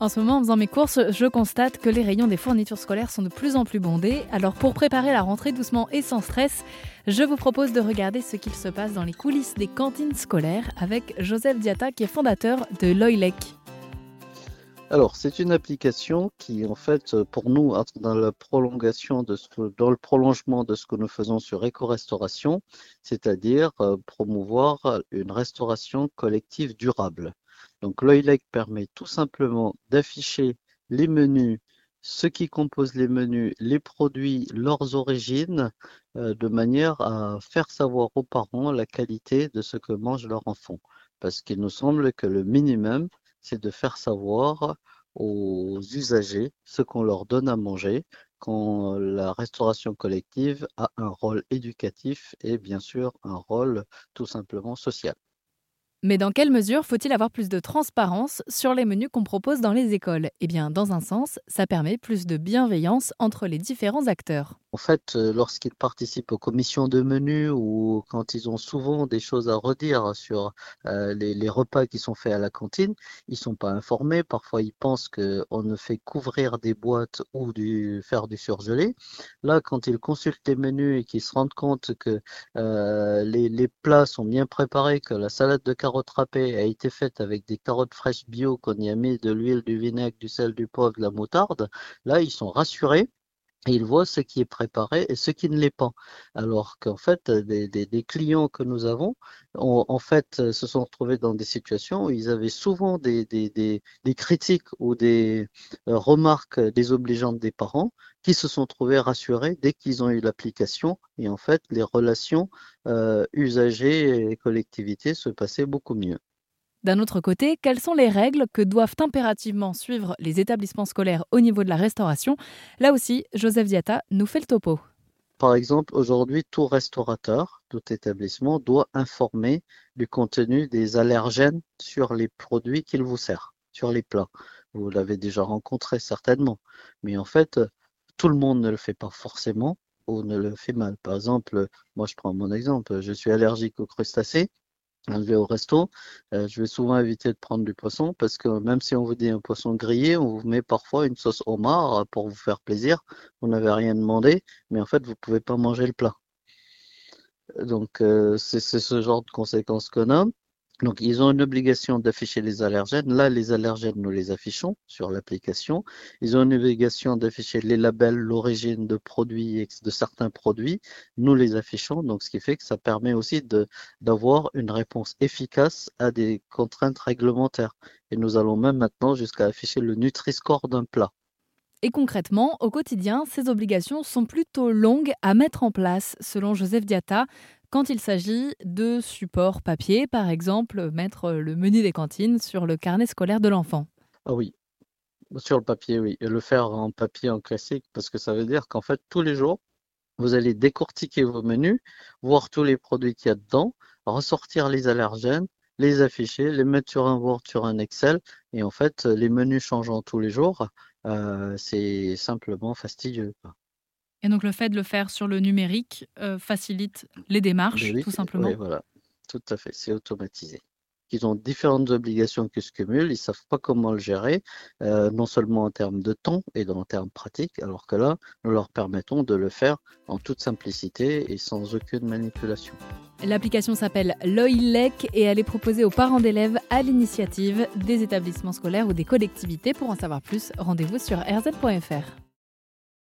En ce moment, en faisant mes courses, je constate que les rayons des fournitures scolaires sont de plus en plus bondés. Alors pour préparer la rentrée doucement et sans stress, je vous propose de regarder ce qu'il se passe dans les coulisses des cantines scolaires avec Joseph Diata qui est fondateur de Loilec. Alors, c'est une application qui, en fait, pour nous, dans la prolongation de ce dans le prolongement de ce que nous faisons sur éco-restauration, c'est-à-dire euh, promouvoir une restauration collective durable. Donc l'OILEC permet tout simplement d'afficher les menus, ce qui compose les menus, les produits, leurs origines, euh, de manière à faire savoir aux parents la qualité de ce que mange leur enfant. Parce qu'il nous semble que le minimum, c'est de faire savoir aux usagers ce qu'on leur donne à manger quand la restauration collective a un rôle éducatif et bien sûr un rôle tout simplement social. Mais dans quelle mesure faut-il avoir plus de transparence sur les menus qu'on propose dans les écoles? Eh bien, dans un sens, ça permet plus de bienveillance entre les différents acteurs. En fait, euh, lorsqu'ils participent aux commissions de menus ou quand ils ont souvent des choses à redire sur euh, les, repas qui sont faits à la cantine, ils sont pas informés. Parfois, ils pensent qu'on ne fait qu'ouvrir des boîtes ou faire du surgelé. Là, quand ils consultent les menus et qu'ils se rendent compte que euh, les, plats sont bien préparés, que la salade de carottes a été faite avec des carottes fraîches bio, qu'on y a mis de l'huile, du vinaigre, du sel, du poivre, de la moutarde, là, ils sont rassurés ils voient ce qui est préparé et ce qui ne l'est pas. Alors qu'en fait, des, clients que nous avons, en fait, se sont retrouvés dans des situations où ils avaient souvent des, critiques ou des remarques désobligeantes des parents qui se sont trouvés rassurés dès qu'ils ont eu l'application. Et en fait, les relations usagers et collectivités se passaient beaucoup mieux. D'un autre côté, quelles sont les règles que doivent impérativement suivre les établissements scolaires au niveau de la restauration? Là aussi, Joseph Diata nous fait le topo. Par exemple, aujourd'hui, tout restaurateur, tout établissement doit informer du contenu des allergènes sur les produits qu'il vous sert, sur les plats. Vous l'avez déjà rencontré certainement. Mais en fait, tout le monde ne le fait pas forcément ou ne le fait mal. Par exemple, moi je prends mon exemple, je suis allergique aux crustacés je vais au resto, euh, je vais souvent éviter de prendre du poisson parce que même si on vous dit un poisson grillé, on vous met parfois une sauce homard pour vous faire plaisir. Vous n'avez rien demandé, mais en fait, vous ne pouvez pas manger le plat. Donc, euh, c'est ce genre de conséquences qu'on a. Donc, ils ont une obligation d'afficher les allergènes. Là, les allergènes, nous les affichons sur l'application. Ils ont une obligation d'afficher les labels, l'origine de produits, de certains produits. Nous les affichons. Donc, ce qui fait que ça permet aussi d'avoir une réponse efficace à des contraintes réglementaires. Et nous allons même maintenant jusqu'à afficher le Nutri-Score d'un plat. Et concrètement, au quotidien, ces obligations sont plutôt longues à mettre en place, selon Joseph Diata, quand il s'agit de supports papier, par exemple, mettre le menu des cantines sur le carnet scolaire de l'enfant. Ah oui, sur le papier, oui. Et le faire en papier, en classique, parce que ça veut dire qu'en fait, tous les jours, vous allez décortiquer vos menus, voir tous les produits qu'il y a dedans, ressortir les allergènes, les afficher, les mettre sur un Word, sur un Excel. Et en fait, les menus changeant tous les jours, euh, c'est simplement fastidieux. Et donc le fait de le faire sur le numérique euh, facilite les démarches, tout simplement. Oui, voilà, tout à fait, c'est automatisé. Ils ont différentes obligations qui se cumulent, ils ne savent pas comment le gérer, euh, non seulement en termes de temps et en termes pratiques, alors que là, nous leur permettons de le faire en toute simplicité et sans aucune manipulation. L'application s'appelle Loilec et elle est proposée aux parents d'élèves à l'initiative des établissements scolaires ou des collectivités. Pour en savoir plus, rendez-vous sur rz.fr.